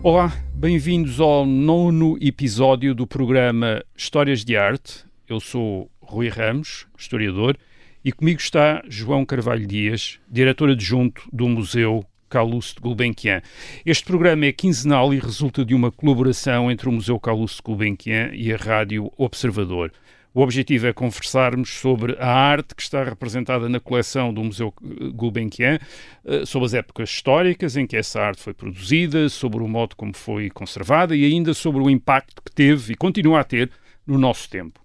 Olá, bem-vindos ao nono episódio do programa Histórias de Arte. Eu sou Rui Ramos, historiador, e comigo está João Carvalho Dias, diretor adjunto do Museu Calouste Gulbenkian. Este programa é quinzenal e resulta de uma colaboração entre o Museu Calouste Gulbenkian e a Rádio Observador. O objetivo é conversarmos sobre a arte que está representada na coleção do Museu Gulbenkian, eh, sobre as épocas históricas em que essa arte foi produzida, sobre o modo como foi conservada e ainda sobre o impacto que teve e continua a ter no nosso tempo.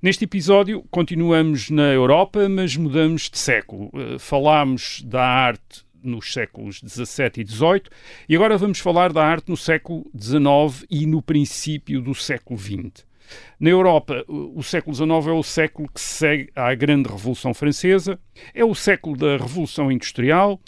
Neste episódio, continuamos na Europa, mas mudamos de século. Eh, falámos da arte nos séculos XVII e XVIII e agora vamos falar da arte no século XIX e no princípio do século XX. Na Europa, o século XIX é o século que segue à Grande Revolução Francesa, é o século da Revolução Industrial,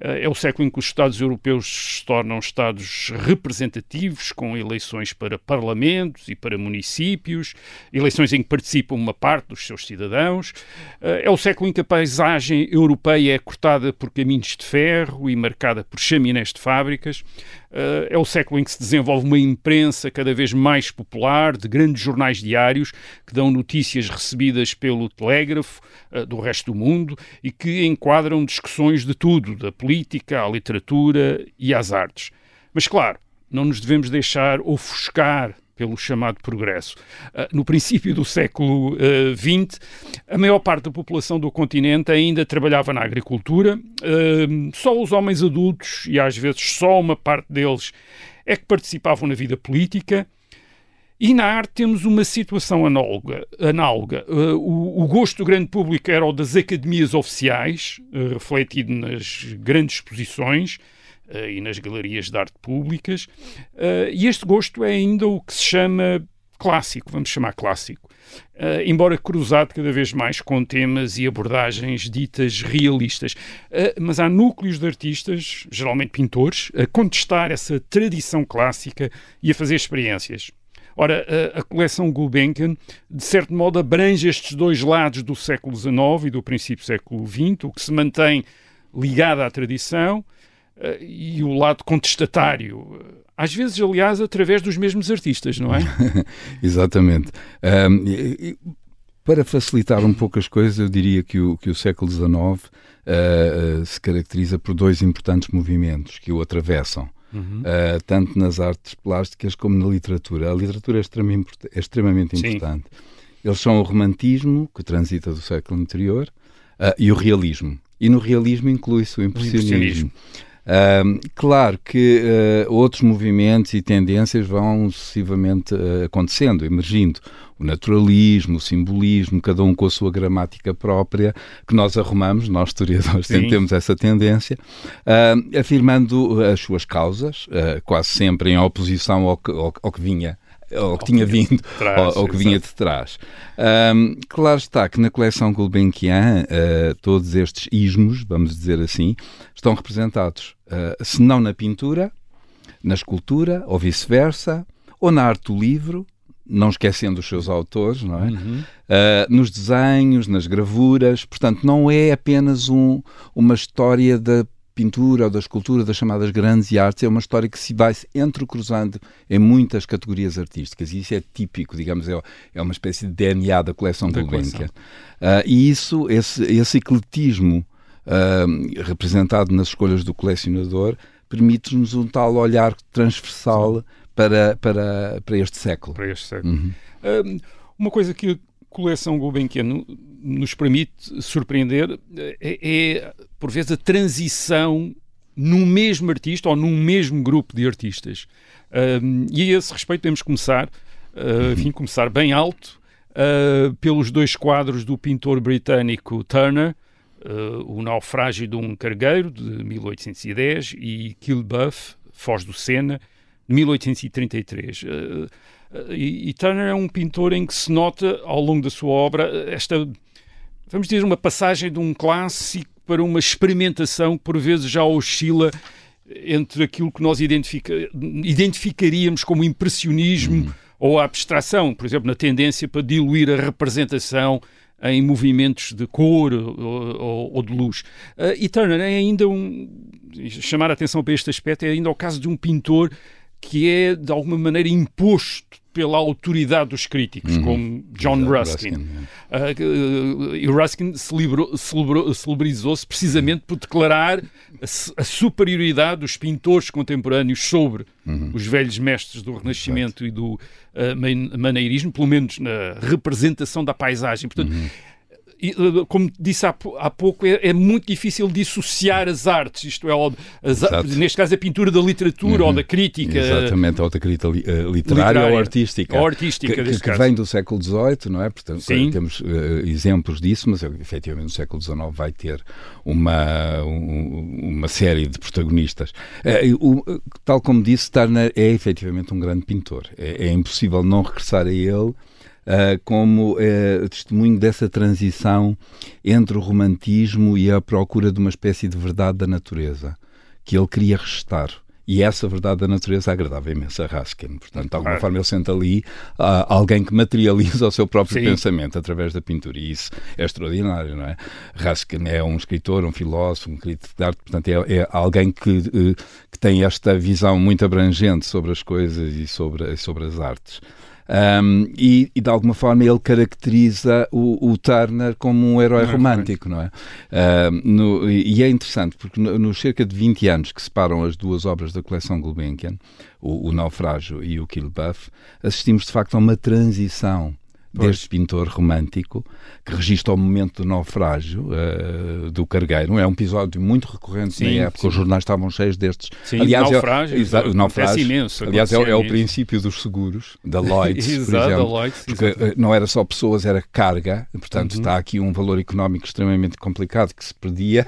eh, é o século em que os Estados europeus se tornam Estados representativos, com eleições para parlamentos e para municípios, eleições em que participam uma parte dos seus cidadãos. Eh, é o século em que a paisagem europeia é cortada por caminhos de ferro e marcada por chaminés de fábricas. Uh, é o século em que se desenvolve uma imprensa cada vez mais popular, de grandes jornais diários que dão notícias recebidas pelo telégrafo uh, do resto do mundo e que enquadram discussões de tudo, da política à literatura e às artes. Mas, claro, não nos devemos deixar ofuscar pelo chamado progresso. Ah, no princípio do século XX, ah, a maior parte da população do continente ainda trabalhava na agricultura, ah, só os homens adultos, e às vezes só uma parte deles, é que participavam na vida política. E na arte temos uma situação análoga. análoga. O, o, gosto do grande público era o das academias oficiais, refletido nas grandes exposições, e nas galerias de arte públicas. Uh, e este gosto é ainda o que se chama clássico, vamos chamar clássico. Uh, embora cruzado cada vez mais com temas e abordagens ditas realistas. Uh, mas há núcleos de artistas, geralmente pintores, a contestar essa tradição clássica e a fazer experiências. Ora, a, a coleção Gulbenkian, de certo modo, abrange estes dois lados do século XIX e do princípio do século XX, o que se mantém ligado à tradição e o lado contestatário. Às vezes, aliás, através dos mesmos artistas, não é? Exatamente. Um, e, para facilitar um pouco as coisas, eu diria que o, que o século XIX uh, uh, se caracteriza por dois importantes movimentos que o atravessam. Uhum. Uh, tanto nas artes plásticas como na literatura. A literatura é extremamente, é extremamente importante. Eles são o romantismo, que transita do século anterior, uh, e o realismo. E no realismo inclui-se o impressionismo. O impressionismo. Uh, claro que uh, outros movimentos e tendências vão sucessivamente uh, acontecendo, emergindo. O naturalismo, o simbolismo, cada um com a sua gramática própria, que nós arrumamos, nós historiadores temos essa tendência, afirmando as suas causas, quase sempre em oposição ao que, ao, ao que vinha ou que tinha vindo, trás, ou, ou, que vinha de trás. Um, claro está que na coleção Gulbenkian uh, todos estes ismos, vamos dizer assim, estão representados, uh, se não na pintura, na escultura, ou vice-versa, ou na arte do livro, não esquecendo os seus autores, não é? Uhum. Uh, nos desenhos, nas gravuras, portanto, não é apenas um, uma história da pintura ou da escultura, das chamadas grandes artes, é uma história que se vai entrecruzando em muitas categorias artísticas. E isso é típico, digamos, é, é uma espécie de DNA da coleção da Gulbenkian. Uh, e isso, esse, esse ecletismo uh, representado nas escolhas do colecionador, permite-nos um tal olhar transversal para, para, para este século. Para este século. Uhum. Uh, uma coisa que coleção Gulbenkian nos permite surpreender é, é, por vezes, a transição num mesmo artista ou num mesmo grupo de artistas. Um, e a esse respeito temos começar, uh, enfim, começar bem alto, uh, pelos dois quadros do pintor britânico Turner, uh, O Naufrágio de um Cargueiro, de 1810, e Kilbuff, Foz do Sena, de 1833. E, e Turner é um pintor em que se nota, ao longo da sua obra, esta vamos dizer, uma passagem de um clássico para uma experimentação que por vezes já oscila entre aquilo que nós identifica, identificaríamos como impressionismo uhum. ou abstração, por exemplo, na tendência para diluir a representação em movimentos de cor ou, ou, ou de luz. Uh, e Turner é ainda um. chamar a atenção para este aspecto é ainda o caso de um pintor que é de alguma maneira imposto pela autoridade dos críticos, uhum. como John Ruskin. Ruskin uh, e Ruskin celebrizou-se precisamente por declarar a, a, superioridade dos pintores contemporâneos sobre uhum. os velhos mestres do Renascimento Exato. e do uh, maneirismo, pelo menos na representação da paisagem. Portanto, uhum como disse há, há pouco, é, é, muito difícil dissociar as artes, isto é, as, neste caso a pintura da literatura uhum. ou da crítica. Exatamente, ou da crítica li, literária, literária, ou artística. Ou artística, que, que, vem do século XVIII, não é? Portanto, Sim. temos uh, exemplos disso, mas efetivamente no século XIX vai ter uma, um, uma série de protagonistas. Uh, o, tal como disse, Turner é efetivamente um grande pintor. É, é impossível não regressar a ele como uh, testemunho dessa transição entre o romantismo e a procura de uma espécie de verdade da natureza que ele queria restar. E essa verdade da natureza agradava imenso a Raskin. Portanto, de alguma forma, ele sente ali uh, alguém que materializa o seu próprio Sim. pensamento através da pintura. E isso é extraordinário, não é? Raskin é um escritor, um filósofo, um crítico de arte, portanto, é, é alguém que, uh, que tem esta visão muito abrangente sobre as coisas e sobre, sobre as artes. Um, e, e, de alguma forma ele caracteriza o, o Turner como um herói não, romântico, não é? no, e é interessante porque nos no cerca de 20 anos que separam as duas obras da coleção Gulbenkian, o, o Naufrágio e o Kill Buff, assistimos de facto a uma transição deste pintor romântico que registra o momento do naufrágio uh, do cargueiro. É um episódio muito recorrente sim, na época, sim. os jornais estavam cheios destes. Sim, aliás, naufrágio, é, o naufrágio imenso. Aliás, é, é, o princípio dos seguros, da Lloyds, por exemplo. Lloyds, porque uh, não era só pessoas, era carga, portanto uhum. está aqui um valor económico extremamente complicado que se perdia.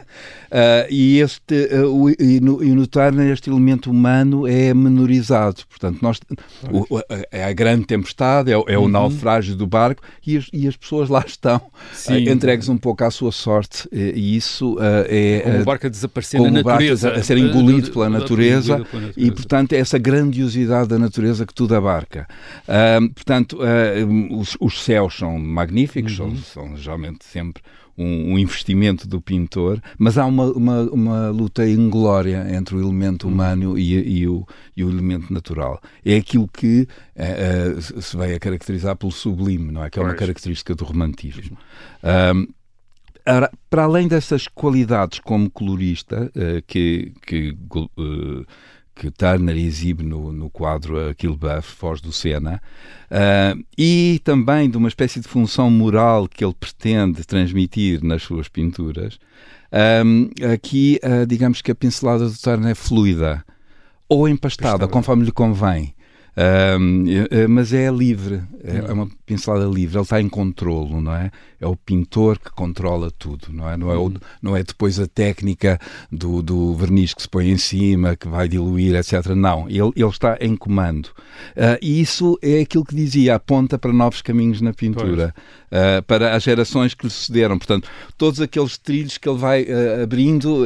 Uh, e, este, o, e, no, e no Turner este elemento humano é menorizado. Portanto, nós, o, é a grande tempestade, é, é o uhum. naufrágio do barco e as, e as pessoas lá estão uh, entregues um pouco à sua sorte e isso uh, é... Como o barco a desaparecer na natureza. A, a, ser engolido pela natureza, pela natureza e, portanto, é essa grandiosidade da natureza que tudo abarca. portanto, os, os, céus são magníficos, uhum. são, são geralmente sempre um, um, investimento do pintor, mas há uma, uma, uma luta inglória entre o elemento uhum. humano e, e, o, e o elemento natural. É aquilo que uh, uh, se vai a caracterizar pelo sublime, não é? Que é uma característica do romantismo. Um, para além dessas qualidades como colorista uh, que, que uh, que Turner exibe no, no quadro Aquilo Buff, Foz do Sena, uh, e também de uma espécie de função moral que ele pretende transmitir nas suas pinturas, um, aqui, uh, digamos que a pincelada do Turner é fluida ou empastada, conforme lhe convém. Um, mas é livre, é, é uma pincelada livre, ele está em controlo, não é? É o pintor que controla tudo, não é? Não é, o, uhum. não é depois a técnica do, do verniz que se põe em cima, que vai diluir, etc. Não, ele, ele está em comando. Uh, e isso é aquilo que dizia, aponta para novos caminhos na pintura, uh, para as gerações que lhe sucederam. Portanto, todos aqueles trilhos que ele vai uh, abrindo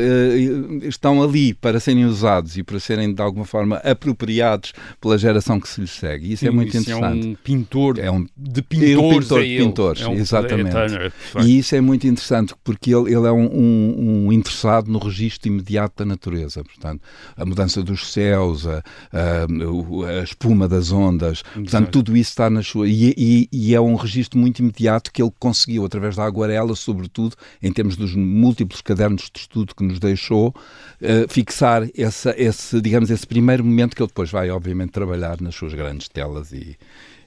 estão ali para serem usados e para serem, de alguma forma, apropriados pela geração que se lhe segue. Isso é Sim, é muito isso interessante. É um pintor é um de pintores. É pintor de pintores, é um, exatamente. É e isso é muito interessante porque ele, ele é um, um, um, interessado no registro imediato da natureza. Portanto, a mudança dos céus, a, a, a espuma das ondas, portanto, tudo isso está na sua. E, e, e, é um registro muito imediato que ele conseguiu, através da aguarela, sobretudo, em termos dos múltiplos cadernos de estudo que nos deixou, uh, fixar essa, esse, digamos, esse primeiro momento que ele depois vai, obviamente, trabalhar nas suas grandes telas e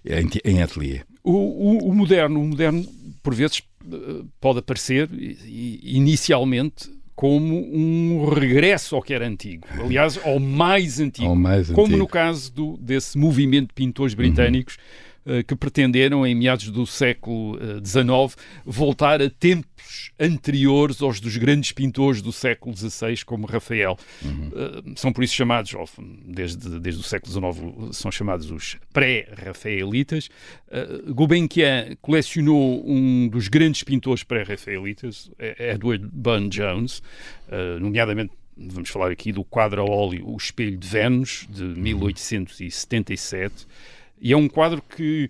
em, em ateliê. O, o, o, moderno, o moderno, por vezes, eh, pode aparecer inicialmente como um regresso ao que era antigo. Aliás, ao mais antigo. Ao mais como antigo. no caso do, desse movimento de pintores britânicos. Uhum que pretenderam, em meados do século XIX, eh, voltar a tempos anteriores aos dos grandes pintores do século XVI, como Rafael. Uhum. Eh, são por isso chamados, desde, desde o século XIX, são chamados os pré-rafaelitas. Gulbenkian colecionou um dos grandes pintores pré-rafaelitas, Edward Burne-Jones, nomeadamente vamos falar aqui do quadro a óleo O Espelho de Vênus, de 1877. E é um quadro que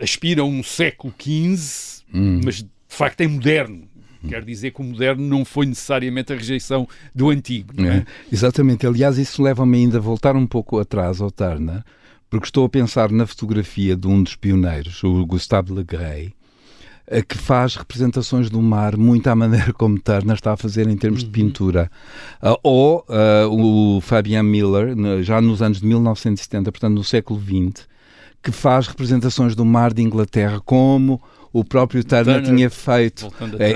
aspira a um século XV, hum. mas de facto é moderno. Quer dizer que o moderno não foi necessariamente a rejeição do antigo. É? É, exatamente. Aliás, isso leva-me ainda a voltar um pouco atrás ao Turner, porque estou a pensar na fotografia de um dos pioneiros, o Gustave Le Gray, que faz representações do mar muito à maneira como Turner está a fazer em termos uhum. de pintura. Uh, ou uh, o Fabian Miller, já nos anos de 1970, portanto no século XX, que faz representações do mar de Inglaterra como o próprio Turner, Turner tinha feito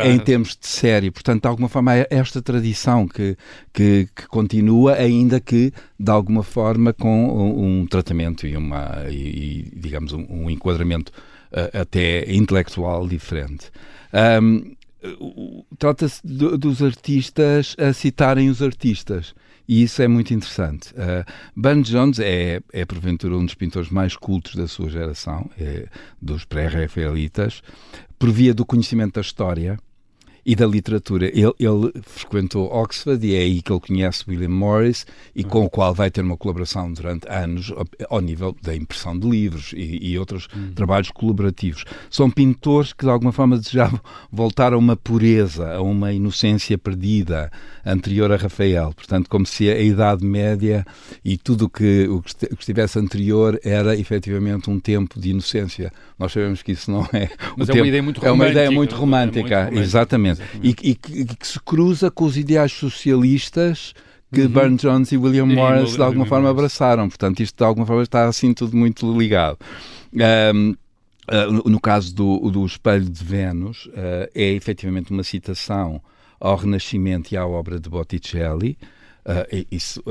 em termos de série. Portanto, de alguma forma, é esta tradição que, que, que, continua, ainda que de alguma forma com um, um tratamento e, uma, e, digamos, um, um enquadramento até intelectual diferente. Um, Trata-se dos artistas a citarem os artistas. E isso é muito interessante. Uh, Jones é, é, porventura, um dos pintores mais cultos da sua geração, é, dos pré-rafaelitas, por via do conhecimento da história e da literatura. Ele, ele, frequentou Oxford e é aí que ele conhece William Morris e com o qual vai ter uma colaboração durante anos ao nível da impressão de livros e, e outros uhum. trabalhos colaborativos. São pintores que de alguma forma desejavam voltar a uma pureza, a uma inocência perdida anterior a Rafael. Portanto, como se a Idade Média e tudo que, o que estivesse anterior era efetivamente um tempo de inocência. Nós sabemos que isso não é. Mas é tempo, uma ideia muito romântica. É uma ideia muito romântica, é muito romântica. exatamente. Exatamente. E, e, que, que se cruza com os ideais socialistas que uhum. Burne Jones e William Morris de alguma forma abraçaram. Portanto, isto de alguma forma está assim tudo muito ligado. Um, Uh, no caso do, do Espelho de Vênus, uh, é efetivamente uma citação ao Renascimento e à obra de Botticelli. Uh, isso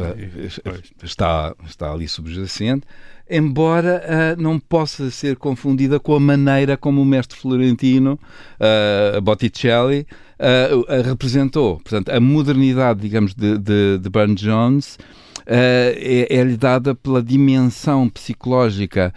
está, está ali subjacente embora uh, não possa ser confundida com a maneira como o mestre florentino uh, Botticelli uh, representou. Portanto, a modernidade, digamos, de, de, de Burne Jones é, é-lhe dada pela dimensão psicológica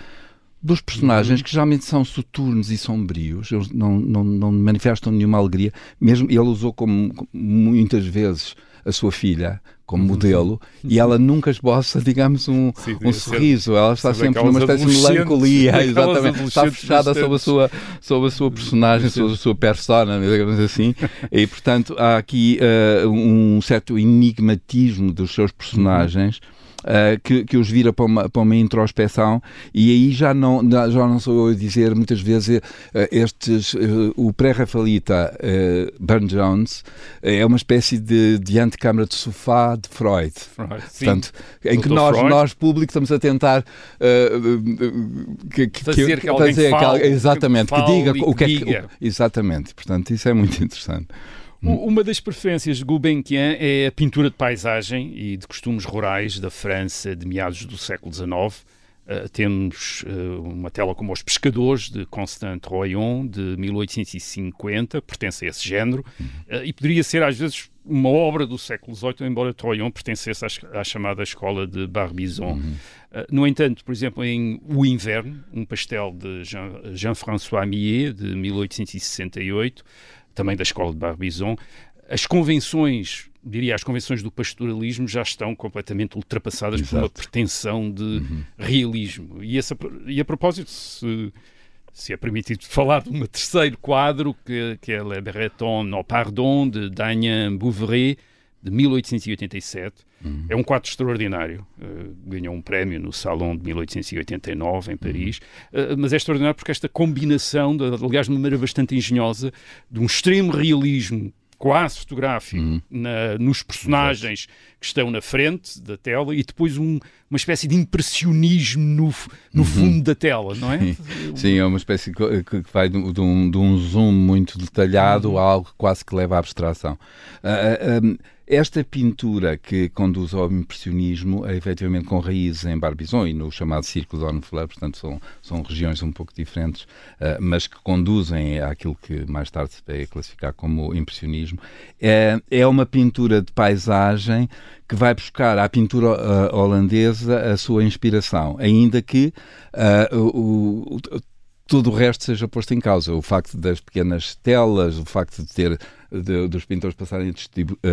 dos personagens uhum. que geralmente são soturnos e sombrios, eles não, não, não manifestam nenhuma alegria, mesmo ele usou como muitas vezes a sua filha como uhum. modelo e ela nunca esboça, digamos, um, Sim, um sorriso. Ela está sempre numa espécie de melancolia, exatamente. Está fechada sobre a sua, sobre a sua personagem, sobre a sua persona, digamos assim. e, portanto, há aqui uh, um certo enigmatismo dos seus personagens. Uhum uh, que, que os vira para uma, para uma introspeção e aí já não, já não sou eu a dizer muitas vezes uh, estes, uh, o pré-Rafaelita Burne Jones é uma espécie de, de antecâmara de sofá de Freud. Freud Portanto, em que nós, nós, público, estamos a tentar que, que, fazer que, que alguém fazer, fale, exatamente, que, que diga o que é que. Exatamente, portanto, isso é muito interessante. Uma das preferências de Gulbenkian é a pintura de paisagem e de costumes rurais da França de meados do século XIX. Uh, temos uh, uma tela como Os Pescadores, de Constant Royon, de 1850, pertence a esse género, uh, e poderia ser às vezes uma obra do século XVIII, embora Troyon pertencesse à, à, chamada escola de Barbizon. Uhum. no entanto, por exemplo, em O Inverno, um pastel de Jean-François Jean Millet, de 1868, também da escola de Barbizon, as convenções, diria, as convenções do pastoralismo já estão completamente ultrapassadas Exato. por uma pretensão de uhum. realismo. E, essa, e a propósito, se, se é permitido falar de um terceiro quadro, que, que é Le Breton no Pardon, de Damien Bouveret, de 1887. Uhum. É um quadro extraordinário. Uh, ganhou um prémio no Salão de 1889, em Paris. Uhum. Uh, mas é extraordinário porque esta combinação, de, aliás, de uma maneira bastante engenhosa, de um extremo realismo quase fotográfico uhum. na, nos personagens Exato. que estão na frente da tela e depois um, uma espécie de impressionismo no, no uhum. fundo da tela, não é? Sim, é uma espécie que, que vai de, um, de um zoom muito detalhado a algo quase que leva à abstração. Uh, uh, esta pintura que conduz ao impressionismo é efetivamente com raízes em Barbizon e no chamado Círculo de Ornefleur, portanto são, são regiões um pouco diferentes, uh, mas que conduzem àquilo que mais tarde se vai classificar como impressionismo. É, é uma pintura de paisagem que vai buscar à pintura uh, holandesa a sua inspiração, ainda que uh, o, o tudo o resto seja posto em causa. O facto das pequenas telas, o facto de ter de, dos pintores passarem a, a,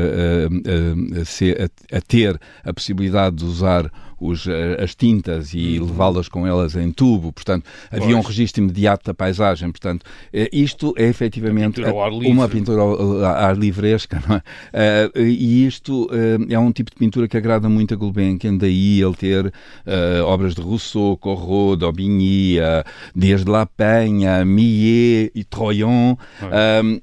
a, a, ter a possibilidade de usar os, as tintas e uhum. levá-las com elas em tubo, portanto, pois. havia um registro imediato da paisagem, portanto, isto é efetivamente pintura uma pintura ao ar livresca, não é? e isto é um tipo de pintura que agrada muito a Gulbenkian, daí ele ter obras de Rousseau, Corot, Daubigny, desde La Penha, Millet e Troyon,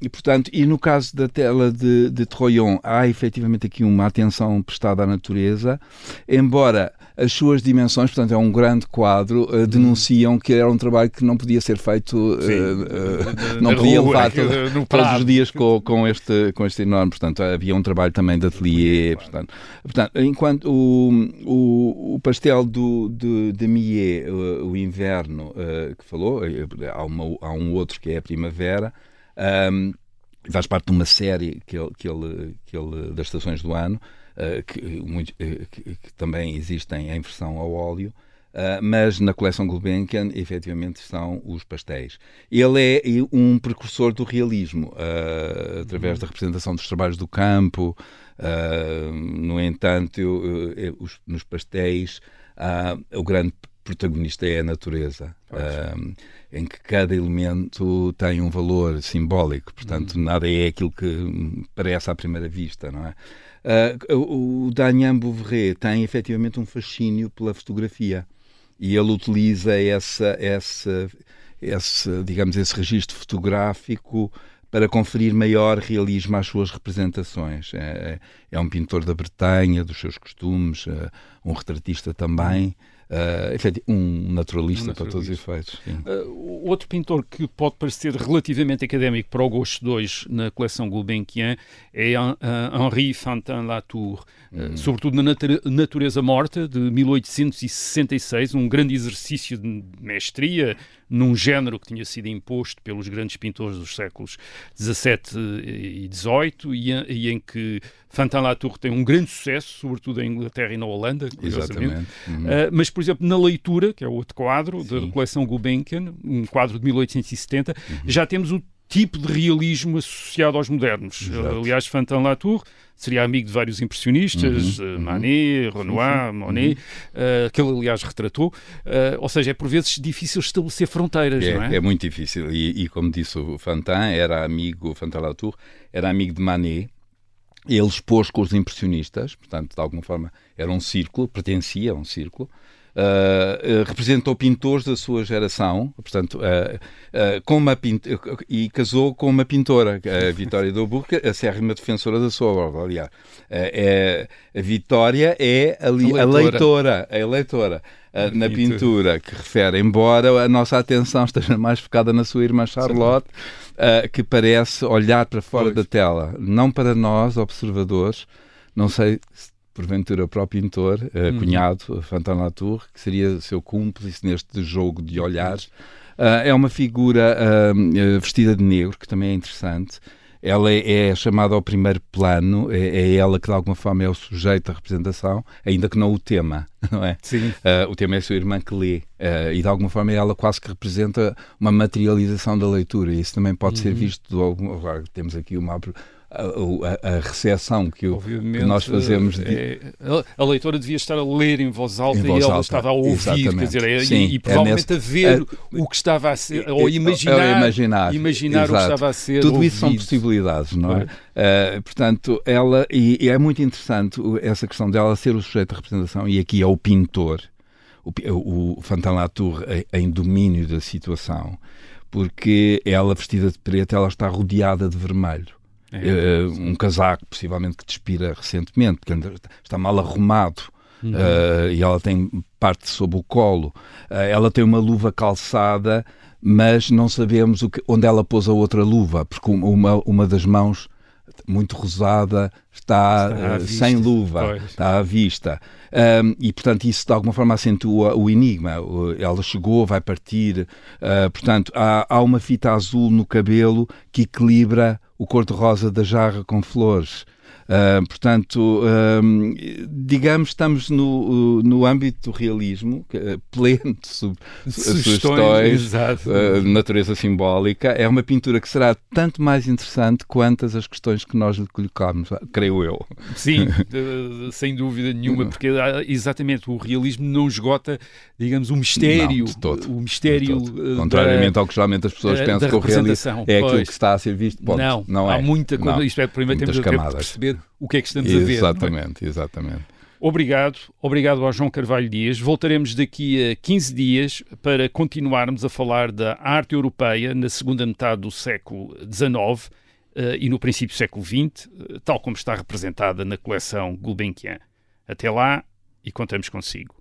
e portanto, e no caso da tela de, de Troyon, há efetivamente aqui uma atenção prestada à natureza, embora as suas dimensões, portanto, é um grande quadro, uh, denunciam que era um trabalho que não podia ser feito, uh, uh, não podia rua, levar todo, todos os dias com, com, este, com este enorme, portanto, havia um trabalho também de atelier, portanto, portanto enquanto o, o, o pastel do, de, de Millet, o, o inverno, que falou, há, uma, há um outro que é a primavera, um, faz parte de uma série que ele, que ele, que ele das estações do ano, uh, que, muito, uh, que, que, também existem em versão ao óleo. Uh, mas na coleção Gulbenkian, efetivamente, são os pastéis. Ele é um precursor do realismo, através uhum. da representação dos trabalhos do campo. no entanto, eu, eu, os, nos pastéis, o grande protagonista é a natureza, um, em que cada elemento tem um valor simbólico, portanto, uhum. nada é aquilo que parece à primeira vista, não é? Uh, o Daniel Bouveret tem efetivamente um fascínio pela fotografia e ele utiliza essa, essa, esse, digamos, esse registro fotográfico para conferir maior realismo às suas representações. É, é, é um pintor da Bretanha, dos seus costumes, uh, um retratista também. Uh, um naturalista, um naturalista, para todos os efeitos. Uh, outro pintor que pode parecer relativamente académico para o gosto 2 na coleção Gulbenkian é Henri Fantin Latour, uh, sobretudo na Natureza Morta, de 1866, um grande exercício de mestria num género que tinha sido imposto pelos grandes pintores dos séculos XVII e XVIII e, em que Fantin Latour tem um grande sucesso, sobretudo em Inglaterra e na Holanda, curiosamente. Uhum. Uh, mas, por exemplo, na leitura, que é outro quadro Sim. da coleção Gulbenkian, um quadro de 1870, uhum. já temos o tipo de realismo associado aos modernos. Exato. Aliás, Fantin Latour seria amigo de vários impressionistas, uhum, uh, Manet, uhum, Renoir, Monet, uhum. uh, que ele, aliás, retratou. Uh, ou seja, é por vezes difícil estabelecer fronteiras, é, não é? É muito difícil. E, e como disse o Fantin, era amigo, o Fantin Latour, era amigo de Manet, ele expôs com os impressionistas, portanto, de alguma forma, era um círculo, pertencia a um círculo. Uh, representou pintores da sua geração, portanto, uh, com uma e casou com uma pintora, a Vitória do Albuquerque, a sérrima defensora da sua obra. Aliás, é, a Vitória é a, li, a leitora, a leitora. na pintura que refere, embora a nossa atenção esteja mais focada na sua irmã Charlotte, uh, que parece olhar para fora pois. da tela, não para nós, observadores, não sei se porventura o próprio pintor, uh, cunhado, Fantin Latour, que seria seu cúmplice neste jogo de olhares. Uh, é uma figura uh, vestida de negro, que também é interessante. Ela é, é chamada ao primeiro plano, é, é, ela que de alguma forma é o sujeito da representação, ainda que não o tema, não é? Sim. o tema é a sua irmã que lê, e de alguma forma ela quase que representa uma materialização da leitura. Isso também pode uhum. ser visto, algum, temos aqui uma a, a, a recepção que, o, que, nós fazemos. De... É, a leitora devia estar a ler em voz alta em voz e ela alta. estava a ouvir, quer dizer, é, Sim, e, e, é provavelmente é nesse, a ver o que estava a ser, ou imaginar, imaginar, imaginar o que estava a ser. Tudo ouvido. isso são possibilidades, não é? Uh, portanto, ela, e, e, é muito interessante essa questão dela ser o sujeito de representação, e aqui é o pintor, o, o, o Fantin Latour em domínio da situação, porque ela, vestida de preto, ela está rodeada de vermelho. É. Uh, um casaco, possivelmente que despira recentemente, porque está mal arrumado. Uhum. Uh, e ela tem parte sob o colo. Uh, ela tem uma luva calçada, mas não sabemos o que, onde ela pôs a outra luva, porque uma, uma das mãos muito rosada, está, está sem luva, pois. está à vista. Um, e, portanto, isso de alguma forma acentua o enigma. Ela chegou, vai partir. Uh, portanto, há, há uma fita azul no cabelo que equilibra o cor-de-rosa da jarra com flores. Uh, portanto, um, digamos, estamos no, no âmbito do realismo, pleno de sugestões, uh, de natureza simbólica. É uma pintura que será tanto mais interessante quantas as questões que nós lhe colocamos, creio eu. Sim, sem dúvida nenhuma, porque exatamente o realismo não esgota, digamos, o mistério. Não, todo, o mistério. Contrariamente da, ao que geralmente as pessoas pensam que o realismo é aquilo que está a ser visto. Ponto. Não, não há é. muita coisa. Isto é, primeiro temos camadas. de perceber o que é que estamos exatamente, a ver. É? Exatamente, exatamente. Obrigado, obrigado ao João Carvalho Dias. Voltaremos daqui a 15 dias para continuarmos a falar da arte europeia na segunda metade do século XIX uh, e no princípio do século XX, tal como está representada na coleção Gulbenkian. Até lá e contamos consigo.